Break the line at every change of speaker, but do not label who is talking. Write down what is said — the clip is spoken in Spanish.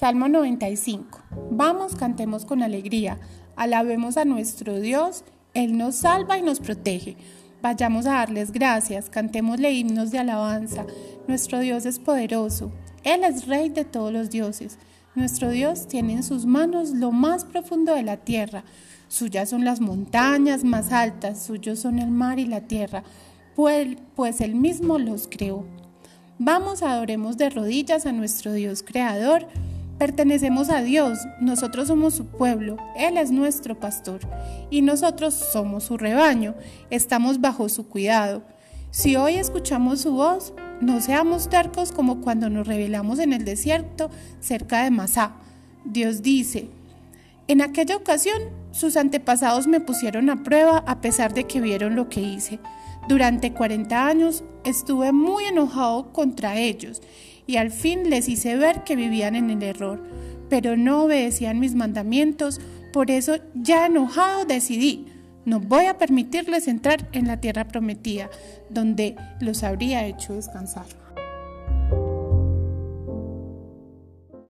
Salmo 95. Vamos, cantemos con alegría, alabemos a nuestro Dios, Él nos salva y nos protege. Vayamos a darles gracias, cantémosle himnos de alabanza. Nuestro Dios es poderoso, Él es Rey de todos los dioses. Nuestro Dios tiene en sus manos lo más profundo de la tierra. Suyas son las montañas más altas, suyos son el mar y la tierra, pues, pues Él mismo los creó. Vamos, adoremos de rodillas a nuestro Dios Creador. Pertenecemos a Dios, nosotros somos su pueblo, Él es nuestro pastor y nosotros somos su rebaño, estamos bajo su cuidado. Si hoy escuchamos su voz, no seamos tercos como cuando nos rebelamos en el desierto cerca de Masá. Dios dice, en aquella ocasión sus antepasados me pusieron a prueba a pesar de que vieron lo que hice. Durante 40 años estuve muy enojado contra ellos y al fin les hice ver que vivían en el error, pero no obedecían mis mandamientos, por eso ya enojado decidí, no voy a permitirles entrar en la tierra prometida, donde los habría hecho descansar.